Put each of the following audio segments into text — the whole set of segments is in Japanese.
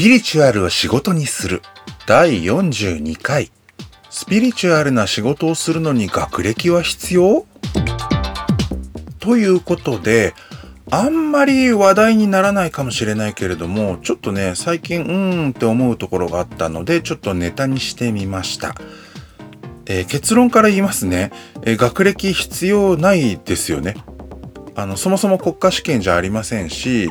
ピリチュアルを仕事にする第42回スピリチュアルな仕事をするのに学歴は必要？ということであんまり話題にならないかもしれないけれどもちょっとね最近うーんって思うところがあったのでちょっとネタにしてみました。えー、結論から言いますね、えー、学歴必要ないですよね。あのそもそも国家試験じゃありませんし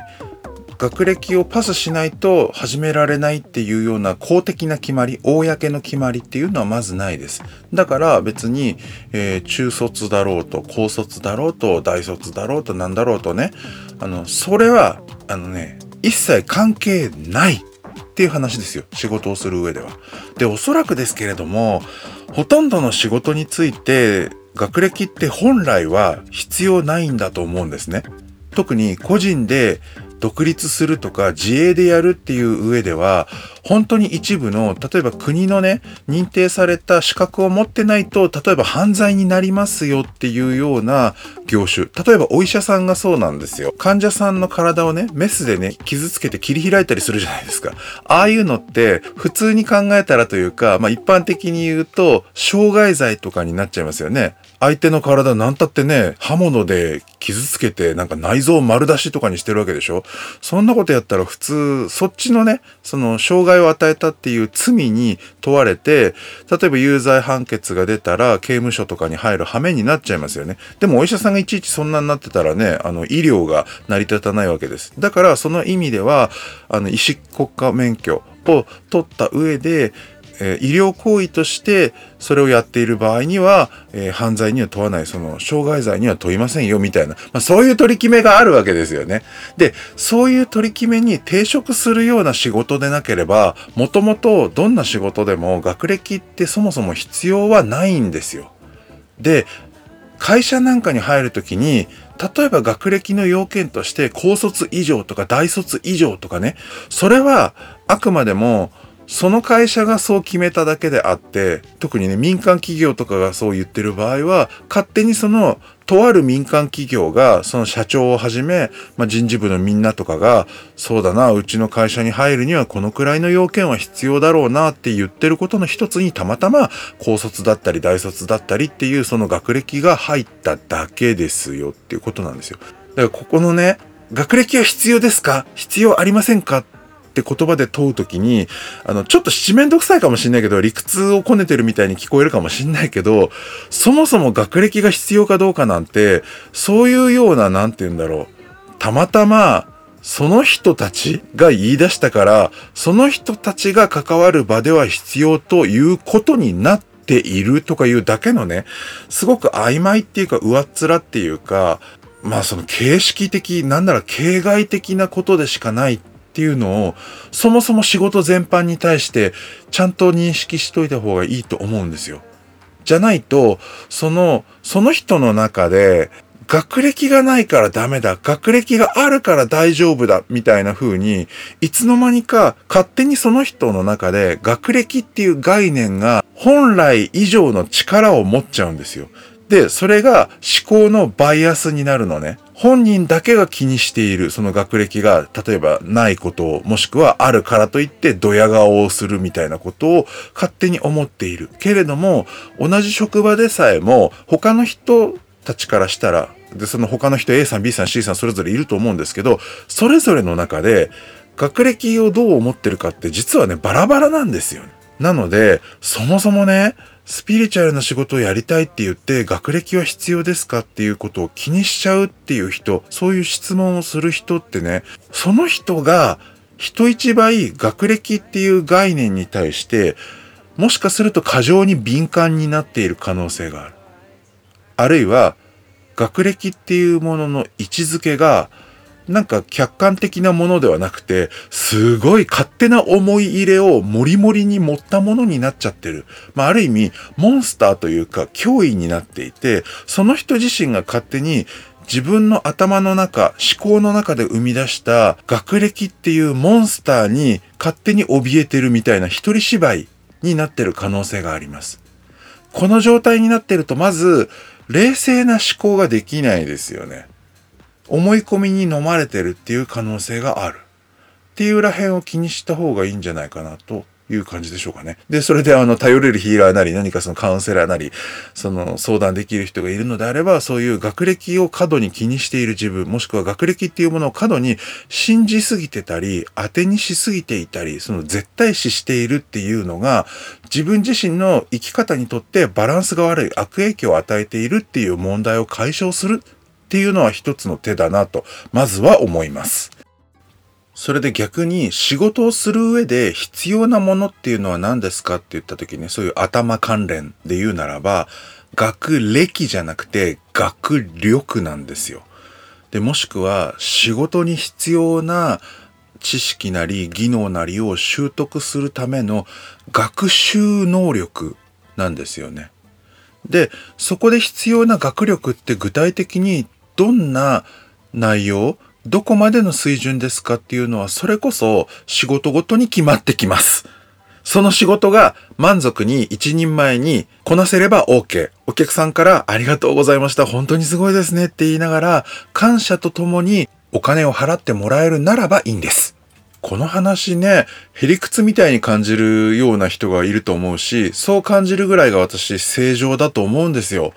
学歴をパスしないと始められないっていうような公的な決まり、公の決まりっていうのはまずないです。だから別に、えー、中卒だろうと、高卒だろうと、大卒だろうと、なんだろうとね、あの、それは、あのね、一切関係ないっていう話ですよ。仕事をする上では。で、おそらくですけれども、ほとんどの仕事について、学歴って本来は必要ないんだと思うんですね。特に個人で独立するとか自営でやるっていう上では本当に一部の例えば国のね認定された資格を持ってないと例えば犯罪になりますよっていうような業種。例えばお医者さんがそうなんですよ。患者さんの体をねメスでね傷つけて切り開いたりするじゃないですか。ああいうのって普通に考えたらというか、まあ、一般的に言うと傷害罪とかになっちゃいますよね。相手の体なんたってね、刃物で傷つけてなんか内臓丸出しとかにしてるわけでしょ？そんなことやったら普通、そっちのね、その障害を与えたっていう罪に問われて、例えば有罪判決が出たら刑務所とかに入る羽目になっちゃいますよね。でもお医者さんがいちいちそんなになってたらね、あの医療が成り立たないわけです。だからその意味では、あの医師国家免許を取った上で、え医療行為としてそれをやっている場合には、え、犯罪には問わない、その、傷害罪には問いませんよ、みたいな、まあ、そういう取り決めがあるわけですよね。で、そういう取り決めに抵触するような仕事でなければ、もともとどんな仕事でも学歴ってそもそも必要はないんですよ。で、会社なんかに入るときに、例えば学歴の要件として高卒以上とか大卒以上とかね、それはあくまでもその会社がそう決めただけであって、特にね、民間企業とかがそう言ってる場合は、勝手にその、とある民間企業が、その社長をはじめ、まあ、人事部のみんなとかが、そうだな、うちの会社に入るにはこのくらいの要件は必要だろうなって言ってることの一つにたまたま高卒だったり大卒だったりっていうその学歴が入っただけですよっていうことなんですよ。だからここのね、学歴は必要ですか？必要ありませんか？って言葉で問うときに、あの、ちょっと七面倒くさいかもしんないけど、理屈をこねてるみたいに聞こえるかもしんないけど、そもそも学歴が必要かどうかなんて、そういうような、なんて言うんだろう。たまたま、その人たちが言い出したから、その人たちが関わる場では必要ということになっているとかいうだけのね、すごく曖昧っていうか上っ面っていうか、まあその形式的、なんなら形骸的なことでしかないっっていうのを、そもそも仕事全般に対してちゃんと認識しといた方がいいと思うんですよ。じゃないと、その、その人の中で、学歴がないからダメだ、学歴があるから大丈夫だ、みたいな風に、いつの間にか勝手にその人の中で学歴っていう概念が本来以上の力を持っちゃうんですよ。で、それが思考のバイアスになるのね。本人だけが気にしているその学歴が例えばないことをもしくはあるからといってドヤ顔をするみたいなことを勝手に思っている。けれども同じ職場でさえも他の人たちからしたらでその他の人 A さん B さん C さんそれぞれいると思うんですけどそれぞれの中で学歴をどう思ってるかって実はねバラバラなんですよ、なのでそもそもねスピリチュアルな仕事をやりたいって言って学歴は必要ですかっていうことを気にしちゃうっていう人、そういう質問をする人ってね、その人が人一倍学歴っていう概念に対して、もしかすると過剰に敏感になっている可能性がある。あるいは、学歴っていうものの位置づけがなんか客観的なものではなくて、すごい勝手な思い入れをモリモリに持ったものになっちゃってる。まあ、ある意味、モンスターというか脅威になっていて、その人自身が勝手に自分の頭の中、思考の中で生み出した学歴っていうモンスターに勝手に怯えてるみたいな一人芝居になってる可能性があります。この状態になってると、まず、冷静な思考ができないですよね。思い込みに飲まれてるっていう可能性がある。っていうらへんを気にした方がいいんじゃないかなという感じでしょうかね。で、それであの、頼れるヒーラーなり、何かそのカウンセラーなり、その相談できる人がいるのであれば、そういう学歴を過度に気にしている自分、もしくは学歴っていうものを過度に信じすぎてたり、当てにしすぎていたり、その絶対視しているっていうのが、自分自身の生き方にとってバランスが悪い悪影響を与えているっていう問題を解消するっていうのは一つの手だなと、まずは思います。それで逆に仕事をする上で必要なものっていうのは何ですかって言った時にそういう頭関連で言うならば学歴じゃなくて学力なんですよ。で、もしくは仕事に必要な知識なり技能なりを習得するための学習能力なんですよね。で、そこで必要な学力って具体的にどんな内容どこまでの水準ですかっていうのは、それこそ仕事ごとに決まってきます。その仕事が満足に一人前にこなせれば OK。お客さんからありがとうございました。本当にすごいですねって言いながら、感謝とともにお金を払ってもらえるならばいいんです。この話ね、へりくつみたいに感じるような人がいると思うし、そう感じるぐらいが私正常だと思うんですよ。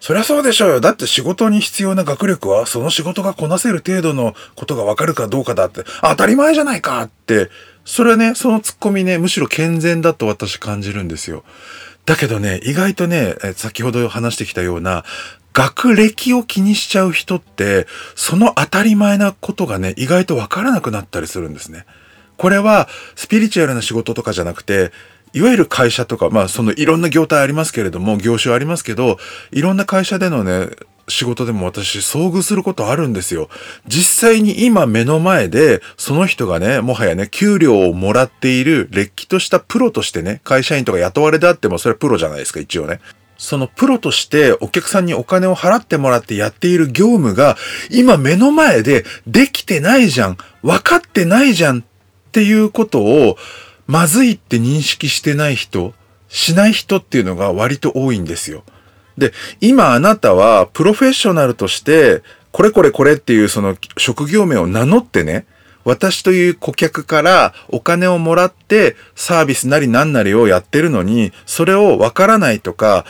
そりゃそうでしょうよ。だって仕事に必要な学力は、その仕事がこなせる程度のことがわかるかどうかだって、当たり前じゃないかって、それはね、そのツッコミね、むしろ健全だと私感じるんですよ。だけどね、意外とね、先ほど話してきたような、学歴を気にしちゃう人って、その当たり前なことがね、意外とわからなくなったりするんですね。これは、スピリチュアルな仕事とかじゃなくて、いわゆる会社とか、まあそのいろんな業態ありますけれども、業種ありますけど、いろんな会社でのね、仕事でも私遭遇することあるんですよ。実際に今目の前で、その人がね、もはやね、給料をもらっている、れっきとしたプロとしてね、会社員とか雇われであっても、それはプロじゃないですか、一応ね。そのプロとしてお客さんにお金を払ってもらってやっている業務が、今目の前でできてないじゃん、分かってないじゃんっていうことを、まずいって認識してない人、しない人っていうのが割と多いんですよ。で、今あなたはプロフェッショナルとして、これこれこれっていうその職業名を名乗ってね、私という顧客からお金をもらってサービスなり何なりをやってるのに、それをわからないとか、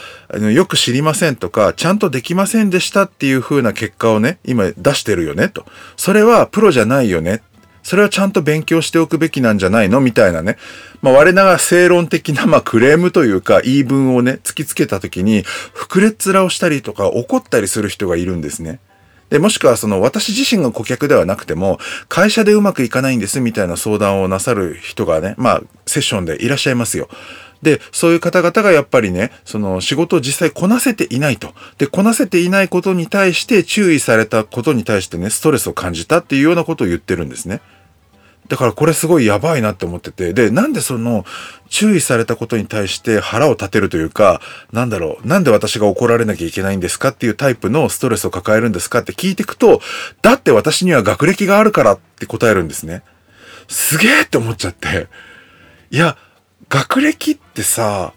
よく知りませんとか、ちゃんとできませんでしたっていう風な結果をね、今出してるよねと。それはプロじゃないよね。それはちゃんと勉強しておくべきなんじゃないの？みたいなね。まあ、我ながら正論的な、まあ、クレームというか、言い分をね、突きつけたときに、膨れっ面をしたりとか、怒ったりする人がいるんですね。で、もしくはその私自身が顧客ではなくても、会社でうまくいかないんですみたいな相談をなさる人がね、まあ、セッションでいらっしゃいますよ。で、そういう方々がやっぱりね、その仕事を実際こなせていないと。で、こなせていないことに対して注意されたことに対してね、ストレスを感じたっていうようなことを言ってるんですね。だからこれすごいやばいなって思ってて、で、なんでその注意されたことに対して腹を立てるというか、なんだろう、なんで私が怒られなきゃいけないんですかっていうタイプのストレスを抱えるんですかって聞いていくと、だって私には学歴があるからって答えるんですね。すげえって思っちゃって。いや、学歴ってさ、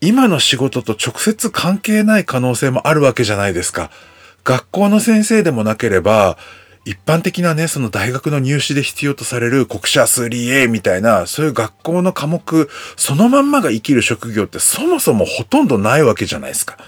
今の仕事と直接関係ない可能性もあるわけじゃないですか。学校の先生でもなければ、一般的なね、その大学の入試で必要とされる国社数理 A みたいな、そういう学校の科目、そのまんまが生きる職業ってそもそもほとんどないわけじゃないですか。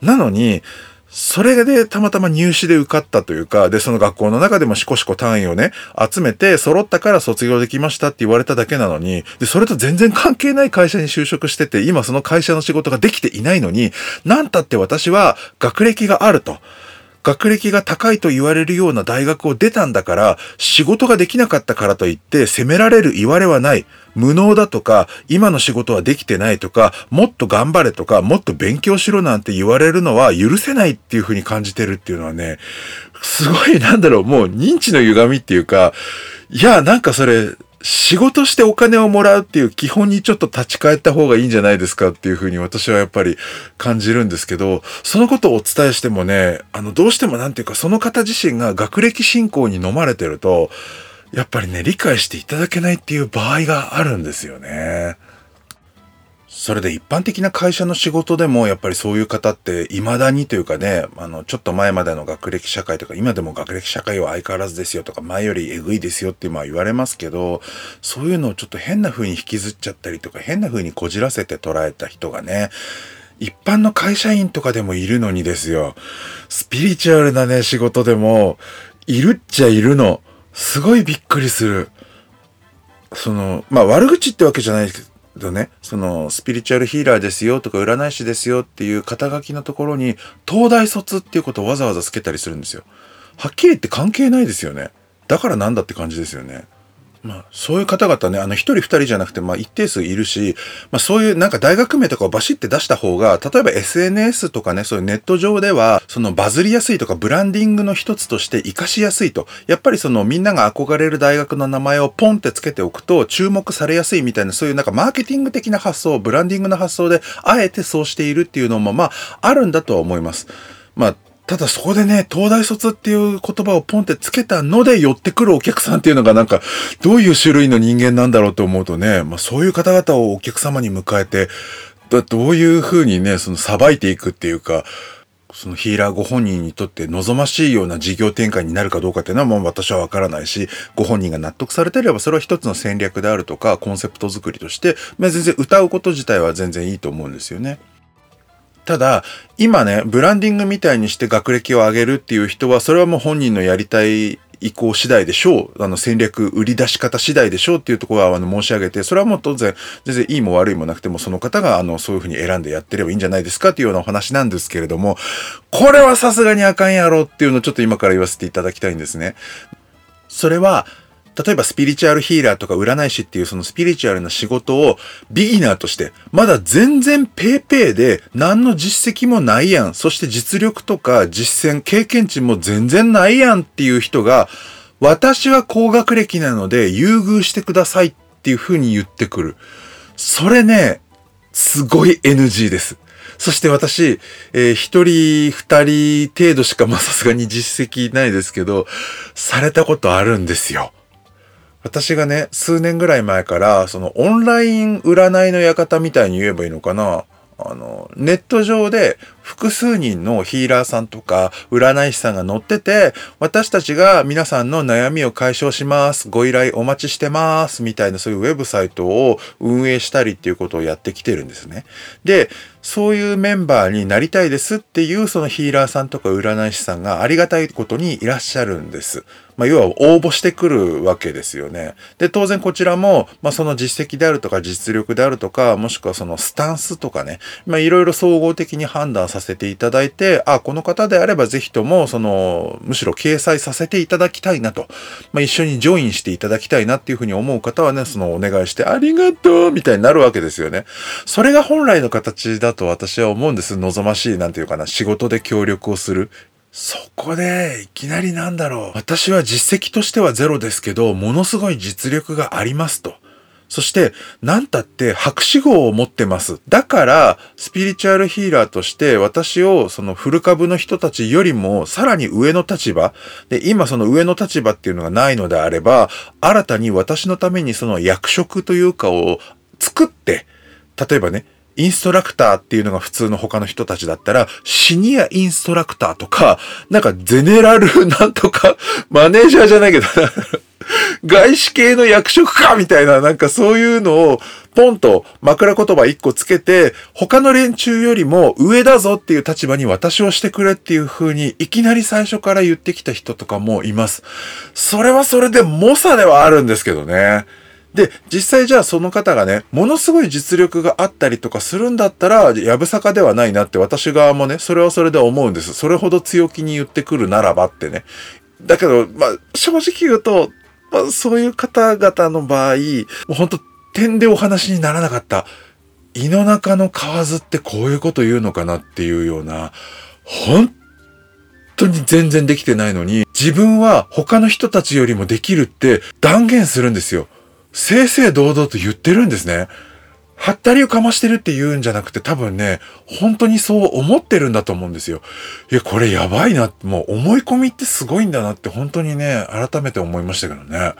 なのに、それでたまたま入試で受かったというか、で、その学校の中でもしこしこ単位をね、集めて揃ったから卒業できましたって言われただけなのに、で、それと全然関係ない会社に就職してて、今その会社の仕事ができていないのに、なんたって私は学歴があると。学歴が高いと言われるような大学を出たんだから、仕事ができなかったからといって責められる言われはない。無能だとか、今の仕事はできてないとか、もっと頑張れとか、もっと勉強しろなんて言われるのは許せないっていうふうに感じてるっていうのはね、すごいなんだろう、もう認知の歪みっていうか、いや、なんかそれ、仕事してお金をもらうっていう基本にちょっと立ち返った方がいいんじゃないですかっていうふうに私はやっぱり感じるんですけど、そのことをお伝えしてもね、あの、どうしてもなんていうかその方自身が学歴信仰に飲まれてると、やっぱりね、理解していただけないっていう場合があるんですよね。それで一般的な会社の仕事でもやっぱりそういう方って未だにというかね、あの、ちょっと前までの学歴社会とか今でも学歴社会は相変わらずですよとか前よりえぐいですよってまあ言われますけど、そういうのをちょっと変な風に引きずっちゃったりとか変な風にこじらせて捉えた人がね、一般の会社員とかでもいるのにですよ。スピリチュアルなね、仕事でも、いるっちゃいるの。すごいびっくりする。その、まあ悪口ってわけじゃないですけど、とね、そのスピリチュアルヒーラーですよとか占い師ですよっていう肩書きのところに東大卒っていうことをわざわざつけたりするんですよ。はっきり言って関係ないですよね。だからなんだって感じですよね。まあ、そういう方々ね、あの、一人二人じゃなくて、まあ、一定数いるし、まあ、そういうなんか大学名とかをバシって出した方が、例えば SNS とかね、そういうネット上では、そのバズりやすいとか、ブランディングの一つとして活かしやすいと。やっぱりその、みんなが憧れる大学の名前をポンってつけておくと、注目されやすいみたいな、そういうなんかマーケティング的な発想、ブランディングの発想で、あえてそうしているっていうのも、まあ、あるんだとは思います。まあ、ただそこでね、東大卒っていう言葉をポンってつけたので寄ってくるお客さんっていうのがなんか、どういう種類の人間なんだろうと思うとね、まあそういう方々をお客様に迎えて、どういうふうにね、そのさばいていくっていうか、そのヒーラーご本人にとって望ましいような事業展開になるかどうかっていうのはもう私はわからないし、ご本人が納得されてればそれは一つの戦略であるとか、コンセプト作りとして、まあ、全然歌うこと自体は全然いいと思うんですよね。ただ、今ね、ブランディングみたいにして学歴を上げるっていう人は、それはもう本人のやりたい意向次第でしょう。あの戦略、売り出し方次第でしょうっていうところはあの申し上げて、それはもう当然、全然いいも悪いもなくても、その方があのそういうふうに選んでやってればいいんじゃないですかっていうようなお話なんですけれども、これはさすがにあかんやろっていうのをちょっと今から言わせていただきたいんですね。それは、例えばスピリチュアルヒーラーとか占い師っていうそのスピリチュアルな仕事をビギナーとして、まだ全然ペーペーで何の実績もないやん。そして実力とか実践、経験値も全然ないやんっていう人が、私は高学歴なので優遇してくださいっていう風に言ってくる。それね、すごい NG です。そして私、えー、一人二人程度しかまさすがに実績ないですけど、されたことあるんですよ。私がね、数年ぐらい前から、そのオンライン占いの館みたいに言えばいいのかな。あの、ネット上で複数人のヒーラーさんとか占い師さんが載ってて、私たちが皆さんの悩みを解消します。ご依頼お待ちしてます。みたいなそういうウェブサイトを運営したりっていうことをやってきてるんですね。で、そういうメンバーになりたいですっていうそのヒーラーさんとか占い師さんがありがたいことにいらっしゃるんです。まあ、要は応募してくるわけですよね。で、当然こちらも、まあ、その実績であるとか実力であるとか、もしくはそのスタンスとかね、まあ、いろいろ総合的に判断させていただいて、あ、この方であればぜひとも、その、むしろ掲載させていただきたいなと、まあ、一緒にジョインしていただきたいなっていうふうに思う方はね、そのお願いして、ありがとうみたいになるわけですよね。それが本来の形だと私は思うんです。望ましい、なんていうかな、仕事で協力をする。そこで、いきなりなんだろう。私は実績としてはゼロですけど、ものすごい実力がありますと。そして、なんたって博士号を持ってます。だから、スピリチュアルヒーラーとして私をそのフル株の人たちよりもさらに上の立場、で、今その上の立場っていうのがないのであれば、新たに私のためにその役職というかを作って、例えばね、インストラクターっていうのが普通の他の人たちだったら、シニアインストラクターとか、なんかゼネラルなんとか、マネージャーじゃないけど、外資系の役職かみたいな、なんかそういうのを、ポンと枕言葉一個つけて、他の連中よりも上だぞっていう立場に私をしてくれっていう風に、いきなり最初から言ってきた人とかもいます。それはそれで猛者ではあるんですけどね。で、実際じゃあその方がね、ものすごい実力があったりとかするんだったら、やぶさかではないなって私側もね、それはそれで思うんです。それほど強気に言ってくるならばってね。だけど、まあ、正直言うと、まあ、そういう方々の場合、もうほんと点でお話にならなかった。胃の中の蛙ってこういうこと言うのかなっていうような、本当に全然できてないのに、自分は他の人たちよりもできるって断言するんですよ。正々堂々と言ってるんですね。はったりをかましてるって言うんじゃなくて多分ね、本当にそう思ってるんだと思うんですよ。いや、これやばいな。もう思い込みってすごいんだなって本当にね、改めて思いましたけどね。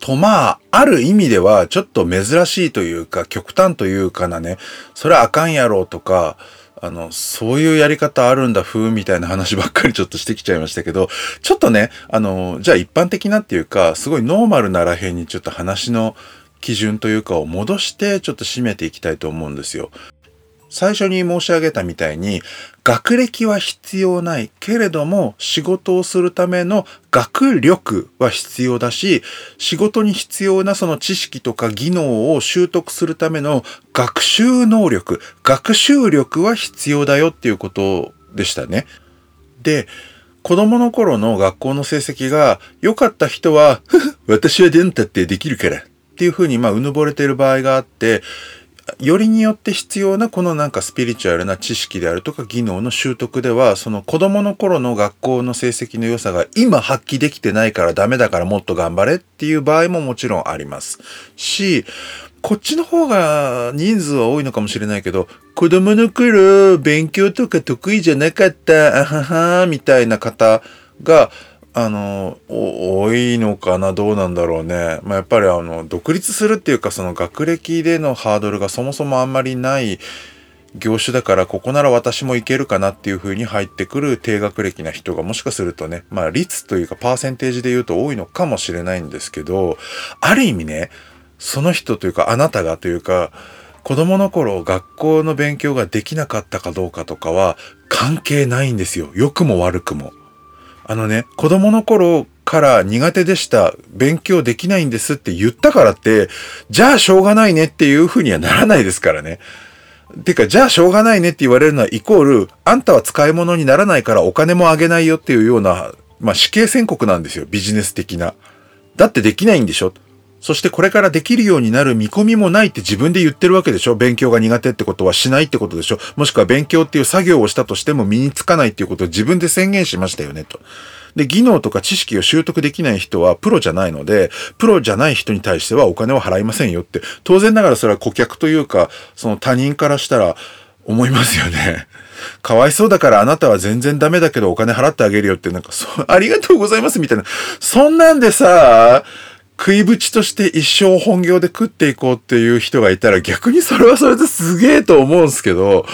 とまあ、ある意味ではちょっと珍しいというか極端というかなね、それはあかんやろうとか、あの、そういうやり方あるんだ、風みたいな話ばっかりちょっとしてきちゃいましたけど、ちょっとね、あの、じゃあ一般的なっていうか、すごいノーマルならへんにちょっと話の基準というかを戻してちょっと締めていきたいと思うんですよ。最初に申し上げたみたいに学歴は必要ないけれども仕事をするための学力は必要だし仕事に必要なその知識とか技能を習得するための学習能力学習力は必要だよっていうことでしたね。で子供の頃の学校の成績が良かった人は、私はンタってできるからっていうふうにまあうぬぼれている場合があって、よりによって必要なこのなんかスピリチュアルな知識であるとか技能の習得ではその子供の頃の学校の成績の良さが今発揮できてないからダメだからもっと頑張れっていう場合ももちろんあります。しこっちの方が人数は多いのかもしれないけど子供の頃勉強とか得意じゃなかったあははみたいな方があの、多いのかなどうなんだろうね。まあ、やっぱりあの、独立するっていうか、その学歴でのハードルがそもそもあんまりない業種だから、ここなら私もいけるかなっていう風に入ってくる低学歴な人がもしかするとね、まあ、率というかパーセンテージで言うと多いのかもしれないんですけど、ある意味ね、その人というか、あなたがというか、子供の頃学校の勉強ができなかったかどうかとかは関係ないんですよ。良くも悪くも。あのね、子供の頃から苦手でした、勉強できないんですって言ったからって、じゃあしょうがないねっていうふうにはならないですからね。てか、じゃあしょうがないねって言われるのはイコール、あんたは使い物にならないからお金もあげないよっていうような、まあ死刑宣告なんですよ、ビジネス的な。だってできないんでしょそしてこれからできるようになる見込みもないって自分で言ってるわけでしょ？勉強が苦手ってことはしないってことでしょ？もしくは勉強っていう作業をしたとしても身につかないっていうことを自分で宣言しましたよねと。で、技能とか知識を習得できない人はプロじゃないので、プロじゃない人に対してはお金を払いませんよって、当然ながらそれは顧客というか、その他人からしたら思いますよね。かわいそうだからあなたは全然ダメだけどお金払ってあげるよってなんか、そう、ありがとうございますみたいな。そんなんでさ、食いぶちとして一生本業で食っていこうっていう人がいたら逆にそれはそれですげえと思うんすけど、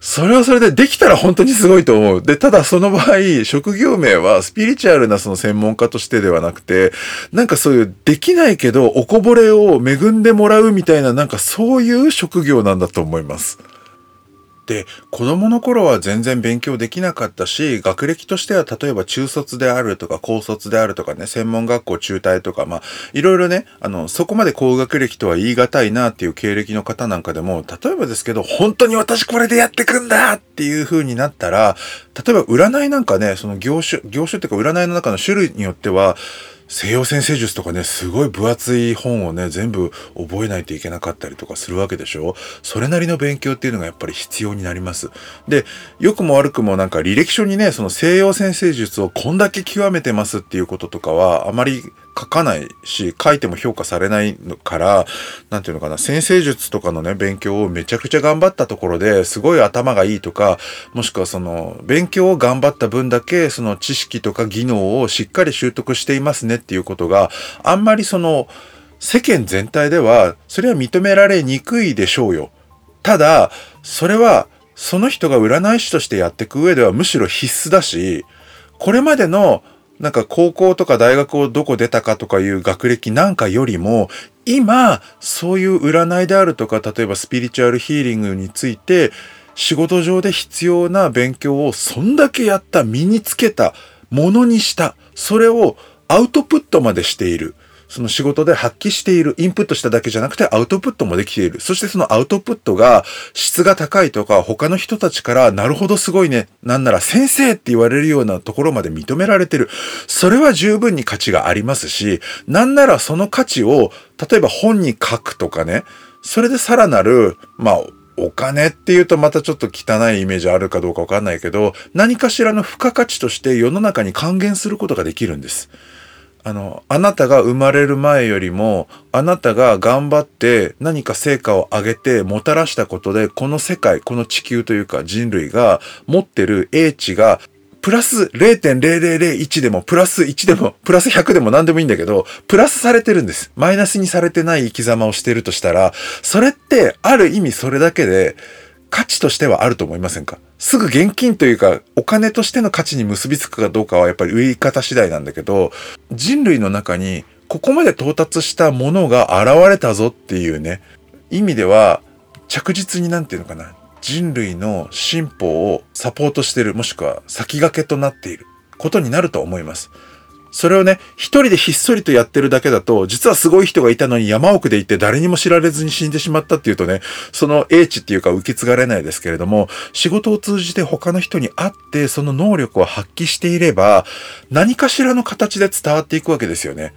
それはそれでできたら本当にすごいと思う。で、ただその場合、職業名はスピリチュアルなその専門家としてではなくて、なんかそういうできないけどおこぼれを恵んでもらうみたいななんかそういう職業なんだと思います。で子供の頃は全然勉強できなかったし学歴としては例えば中卒であるとか高卒であるとかね専門学校中退とかまあいろいろねあのそこまで高学歴とは言い難いなっていう経歴の方なんかでも例えばですけど本当に私これでやってくんだっていう風になったら例えば占いなんかねその業種業種っていうか占いの中の種類によっては西洋先生術とかね、すごい分厚い本をね、全部覚えないといけなかったりとかするわけでしょ？それなりの勉強っていうのがやっぱり必要になります。で、良くも悪くもなんか履歴書にね、その西洋先生術をこんだけ極めてますっていうこととかは、あまり書かないし、書いても評価されないから、なんていうのかな、先生術とかのね、勉強をめちゃくちゃ頑張ったところですごい頭がいいとか、もしくはその、勉強を頑張った分だけ、その知識とか技能をしっかり習得していますねっていうことがあんまりその世間全体ではそれは認められにくいでしょうよ。ただそれはその人が占い師としてやっていく上ではむしろ必須だしこれまでのなんか高校とか大学をどこ出たかとかいう学歴なんかよりも今そういう占いであるとか例えばスピリチュアルヒーリングについて仕事上で必要な勉強をそんだけやった身につけたものにしたそれをアウトプットまでしている。その仕事で発揮している、インプットしただけじゃなくてアウトプットもできている。そしてそのアウトプットが質が高いとか他の人たちからなるほどすごいね。なんなら先生って言われるようなところまで認められてる。それは十分に価値がありますし、なんならその価値を例えば本に書くとかね。それでさらなる、まあお金っていうとまたちょっと汚いイメージあるかどうかわかんないけど、何かしらの付加価値として世の中に還元することができるんです。あの、あなたが生まれる前よりも、あなたが頑張って何か成果を上げてもたらしたことで、この世界、この地球というか人類が持ってる英知がプラス0.0001でも、プラス1でも、プラス100でも何でもいいんだけど、プラスされてるんです。マイナスにされてない生き様をしてるとしたら、それってある意味それだけで価値としてはあると思いませんか？すぐ現金というか、お金としての価値に結びつくかどうかはやっぱり売り方次第なんだけど、人類の中にここまで到達したものが現れたぞっていうね、意味では着実になんていうのかな、人類の進歩をサポートしてる、もしくは先駆けとなっていることになると思います。それをね、一人でひっそりとやってるだけだと、実はすごい人がいたのに山奥で行って誰にも知られずに死んでしまったっていうとね、その英知っていうか受け継がれないですけれども、仕事を通じて他の人に会ってその能力を発揮していれば、何かしらの形で伝わっていくわけですよね。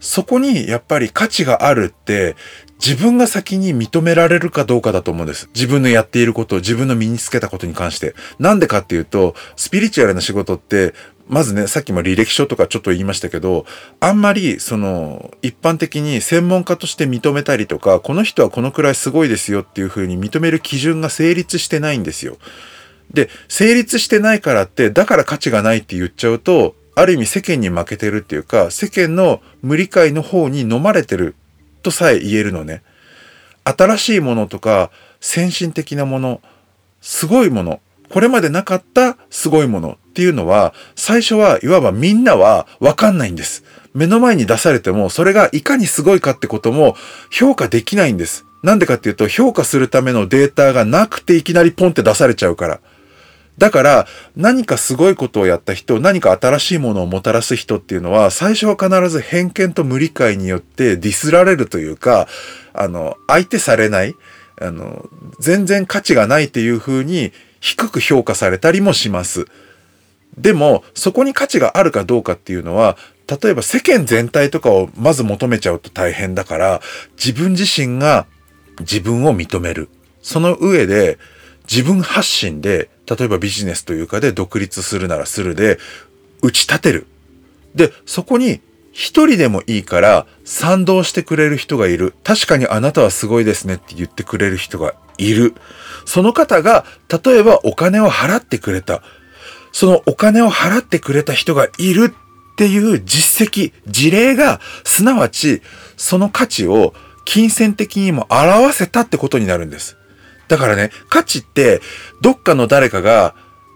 そこにやっぱり価値があるって自分が先に認められるかどうかだと思うんです。自分のやっていること、自分の身につけたことに関して。なんでかっていうと、スピリチュアルな仕事って、まずね、さっきも履歴書とかちょっと言いましたけど、あんまり、その、一般的に専門家として認めたりとか、この人はこのくらいすごいですよっていうふうに認める基準が成立してないんですよ。で、成立してないからって、だから価値がないって言っちゃうと、ある意味世間に負けてるっていうか、世間の無理解の方に飲まれてるとさえ言えるのね。新しいものとか、先進的なもの、すごいもの、これまでなかったすごいものっていうのは、最初はいわばみんなはわかんないんです。目の前に出されても、それがいかにすごいかってことも評価できないんです。なんでかっていうと、評価するためのデータがなくていきなりポンって出されちゃうから。だから、何かすごいことをやった人、何か新しいものをもたらす人っていうのは、最初は必ず偏見と無理解によってディスられるというか、あの、相手されない、あの、全然価値がないっていう風に低く評価されたりもします。でも、そこに価値があるかどうかっていうのは、例えば世間全体とかをまず求めちゃうと大変だから、自分自身が自分を認める。その上で、自分発信で、例えばビジネスというかで独立するならするで、打ち立てる。で、そこに一人でもいいから賛同してくれる人がいる。確かにあなたはすごいですねって言ってくれる人がいる。その方が、例えばお金を払ってくれた。そのお金を払ってくれた人がいるっていう実績、事例が、すなわち、その価値を金銭的にも表せたってことになるんです。だからね、価値って、どっかの誰かが、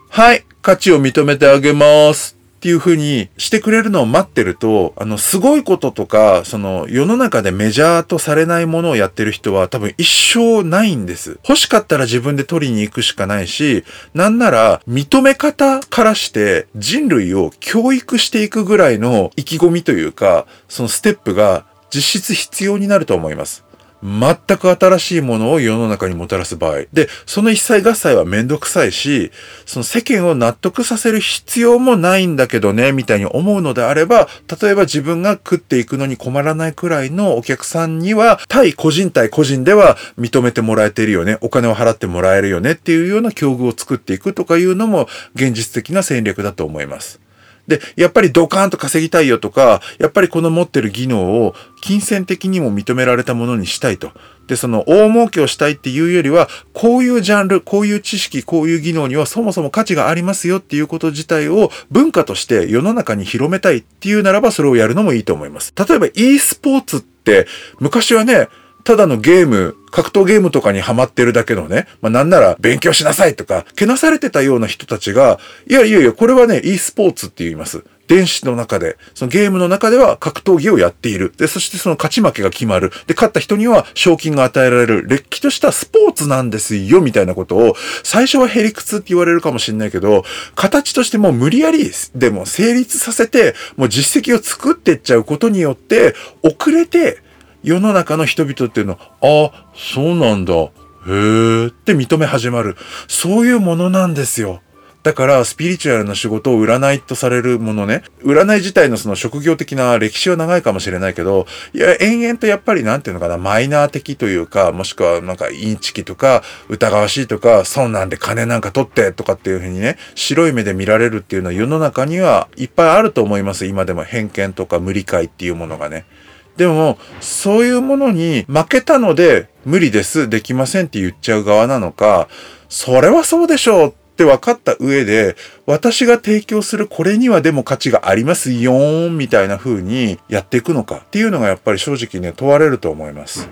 はい、価値を認めてあげますっていう風にしてくれるのを待ってると、あの、すごいこととか、その、世の中でメジャーとされないものをやってる人は多分一生ないんです。欲しかったら自分で取りに行くしかないし、なんなら、認め方からして人類を教育していくぐらいの意気込みというか、そのステップが実質必要になると思います。全く新しいものを世の中にもたらす場合。で、その一切合切はめんどくさいし、その世間を納得させる必要もないんだけどね、みたいに思うのであれば、例えば自分が食っていくのに困らないくらいのお客さんには、対個人対個人では認めてもらえているよね、お金を払ってもらえるよねっていうような境遇を作っていくとかいうのも現実的な戦略だと思います。で、やっぱりドカーンと稼ぎたいよとか、やっぱりこの持ってる技能を金銭的にも認められたものにしたいと。で、その大儲けをしたいっていうよりは、こういうジャンル、こういう知識、こういう技能にはそもそも価値がありますよっていうこと自体を文化として世の中に広めたいっていうならばそれをやるのもいいと思います。例えば e スポーツって昔はね、ただのゲーム、格闘ゲームとかにハマってるだけのね、まあなんなら勉強しなさいとか、けなされてたような人たちが、いやいやいや、これはね、e スポーツって言います。電子の中で、そのゲームの中では格闘技をやっている。で、そしてその勝ち負けが決まる。で、勝った人には賞金が与えられる。れっきとしたスポーツなんですよ、みたいなことを、最初はヘリクツって言われるかもしれないけど、形としてもう無理やりでも成立させて、もう実績を作ってっちゃうことによって、遅れて、世の中の人々っていうのは、あ、そうなんだ。へえって認め始まる。そういうものなんですよ。だから、スピリチュアルな仕事を占いとされるものね、占い自体のその職業的な歴史は長いかもしれないけど、いや、延々とやっぱりなんていうのかな、マイナー的というか、もしくはなんかインチキとか、疑わしいとか、そんなんで金なんか取ってとかっていうふうにね、白い目で見られるっていうのは世の中にはいっぱいあると思います。今でも偏見とか無理解っていうものがね。でも、そういうものに負けたので無理です、できませんって言っちゃう側なのか、それはそうでしょうって分かった上で、私が提供するこれにはでも価値がありますよーんみたいな風にやっていくのかっていうのがやっぱり正直ね問われると思います。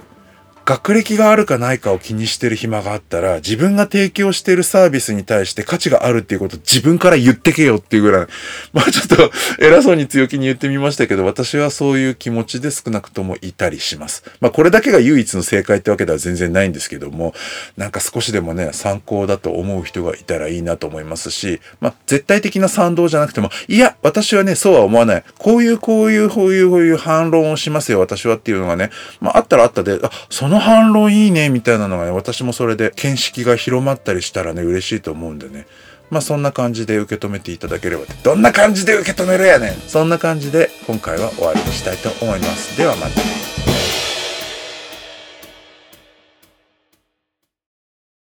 学歴があるかないかを気にしてる暇があったら、自分が提供しているサービスに対して価値があるっていうこと自分から言ってけよっていうぐらい、まあちょっと偉そうに強気に言ってみましたけど、私はそういう気持ちで少なくともいたりします。まあこれだけが唯一の正解ってわけでは全然ないんですけども、なんか少しでもね、参考だと思う人がいたらいいなと思いますし、まあ絶対的な賛同じゃなくても、いや、私はね、そうは思わない。こういう、こういう、こういう、こういう反論をしますよ、私はっていうのがね、まああったらあったで、あ、そのの反論いいねみたいなのがね、私もそれで見識が広まったりしたらね、嬉しいと思うんでね。まあそんな感じで受け止めていただければ。どんな感じで受け止めるやねんそんな感じで今回は終わりにしたいと思います。ではまた。